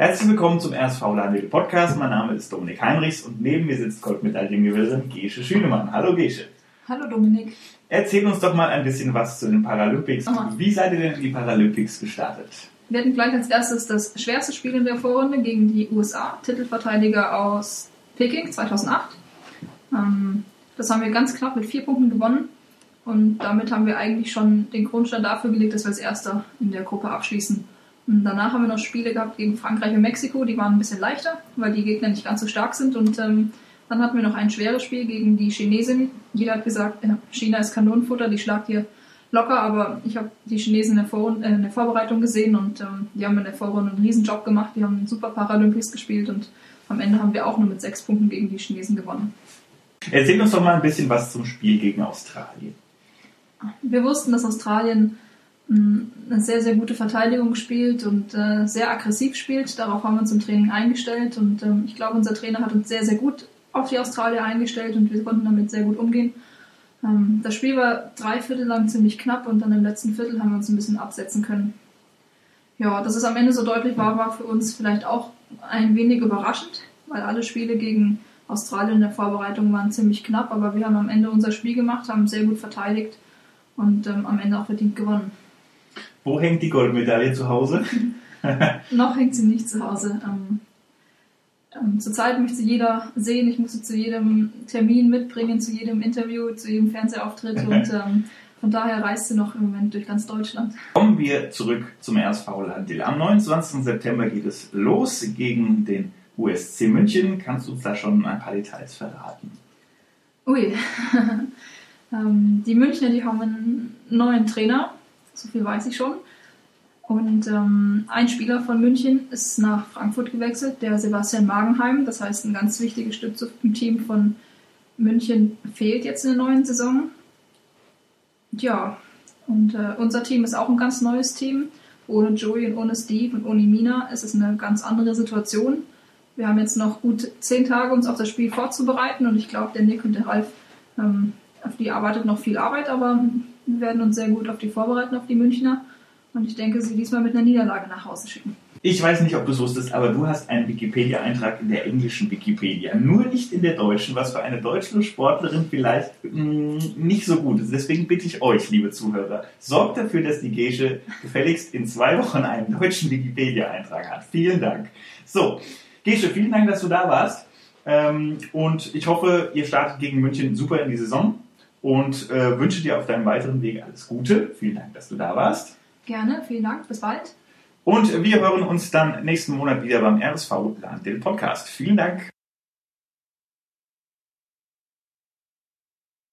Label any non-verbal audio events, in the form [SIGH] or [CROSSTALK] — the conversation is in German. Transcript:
Herzlich willkommen zum RSV Landwirte Podcast. Mein Name ist Dominik Heinrichs und neben mir sitzt Goldmedaillengewinnerin Gesche Schünemann. Hallo Gesche. Hallo Dominik. Erzähl uns doch mal ein bisschen was zu den Paralympics. Aha. Wie seid ihr denn in die Paralympics gestartet? Wir hatten gleich als erstes das schwerste Spiel in der Vorrunde gegen die USA, Titelverteidiger aus Peking 2008. Ähm, das haben wir ganz knapp mit vier Punkten gewonnen und damit haben wir eigentlich schon den Grundstein dafür gelegt, dass wir als Erster in der Gruppe abschließen. Und danach haben wir noch Spiele gehabt gegen Frankreich und Mexiko, die waren ein bisschen leichter, weil die Gegner nicht ganz so stark sind und ähm, dann hatten wir noch ein schweres Spiel gegen die Chinesin. Jeder hat gesagt, China ist Kanonenfutter, die schlagt hier locker, aber ich habe die Chinesen in der, Vor äh, in der Vorbereitung gesehen und ähm, die haben in der Vorrunde einen riesen Job gemacht, die haben einen super Paralympics gespielt und am Ende haben wir auch nur mit sechs Punkten gegen die Chinesen gewonnen. Erzähl uns doch mal ein bisschen was zum Spiel gegen Australien. Wir wussten, dass Australien eine sehr, sehr gute Verteidigung spielt und äh, sehr aggressiv spielt. Darauf haben wir uns im Training eingestellt und ähm, ich glaube, unser Trainer hat uns sehr, sehr gut auf die Australier eingestellt und wir konnten damit sehr gut umgehen. Ähm, das Spiel war drei Viertel lang ziemlich knapp und dann im letzten Viertel haben wir uns ein bisschen absetzen können. Ja, dass es am Ende so deutlich war, war für uns vielleicht auch ein wenig überraschend, weil alle Spiele gegen Australien in der Vorbereitung waren ziemlich knapp, aber wir haben am Ende unser Spiel gemacht, haben sehr gut verteidigt und ähm, am Ende auch verdient gewonnen. Wo hängt die Goldmedaille zu Hause? [LAUGHS] Noch hängt sie nicht zu Hause. Ähm, ähm, zurzeit möchte sie jeder sehen. Ich muss sie zu jedem Termin mitbringen, zu jedem Interview, zu jedem Fernsehauftritt [LAUGHS] und ähm, von daher reist sie noch im Moment durch ganz Deutschland. Kommen wir zurück zum RSV Landil. Am 29. September geht es los gegen den USC München. Kannst du uns da schon ein paar Details verraten? Ui. [LAUGHS] ähm, die Münchner, die haben einen neuen Trainer, so viel weiß ich schon. Und ähm, ein Spieler von München ist nach Frankfurt gewechselt, der Sebastian Magenheim. Das heißt, ein ganz wichtiges Stück im Team von München fehlt jetzt in der neuen Saison. Ja, und äh, unser Team ist auch ein ganz neues Team. Ohne Joey und ohne Steve und ohne Mina ist es eine ganz andere Situation. Wir haben jetzt noch gut zehn Tage, uns auf das Spiel vorzubereiten und ich glaube, der Nick und der Ralf, ähm, auf die arbeitet noch viel Arbeit, aber wir werden uns sehr gut auf die vorbereiten, auf die Münchner. Und ich denke, sie diesmal mit einer Niederlage nach Hause schicken. Ich weiß nicht, ob du es wusstest, aber du hast einen Wikipedia-Eintrag in der englischen Wikipedia, nur nicht in der deutschen, was für eine deutsche Sportlerin vielleicht mh, nicht so gut ist. Deswegen bitte ich euch, liebe Zuhörer, sorgt dafür, dass die Gesche gefälligst in zwei Wochen einen deutschen Wikipedia-Eintrag hat. Vielen Dank. So, Gesche, vielen Dank, dass du da warst. Ähm, und ich hoffe, ihr startet gegen München super in die Saison und äh, wünsche dir auf deinem weiteren Weg alles Gute. Vielen Dank, dass du da warst. Gerne, vielen Dank, bis bald. Und wir hören uns dann nächsten Monat wieder beim RSV Land, den Podcast. Vielen Dank.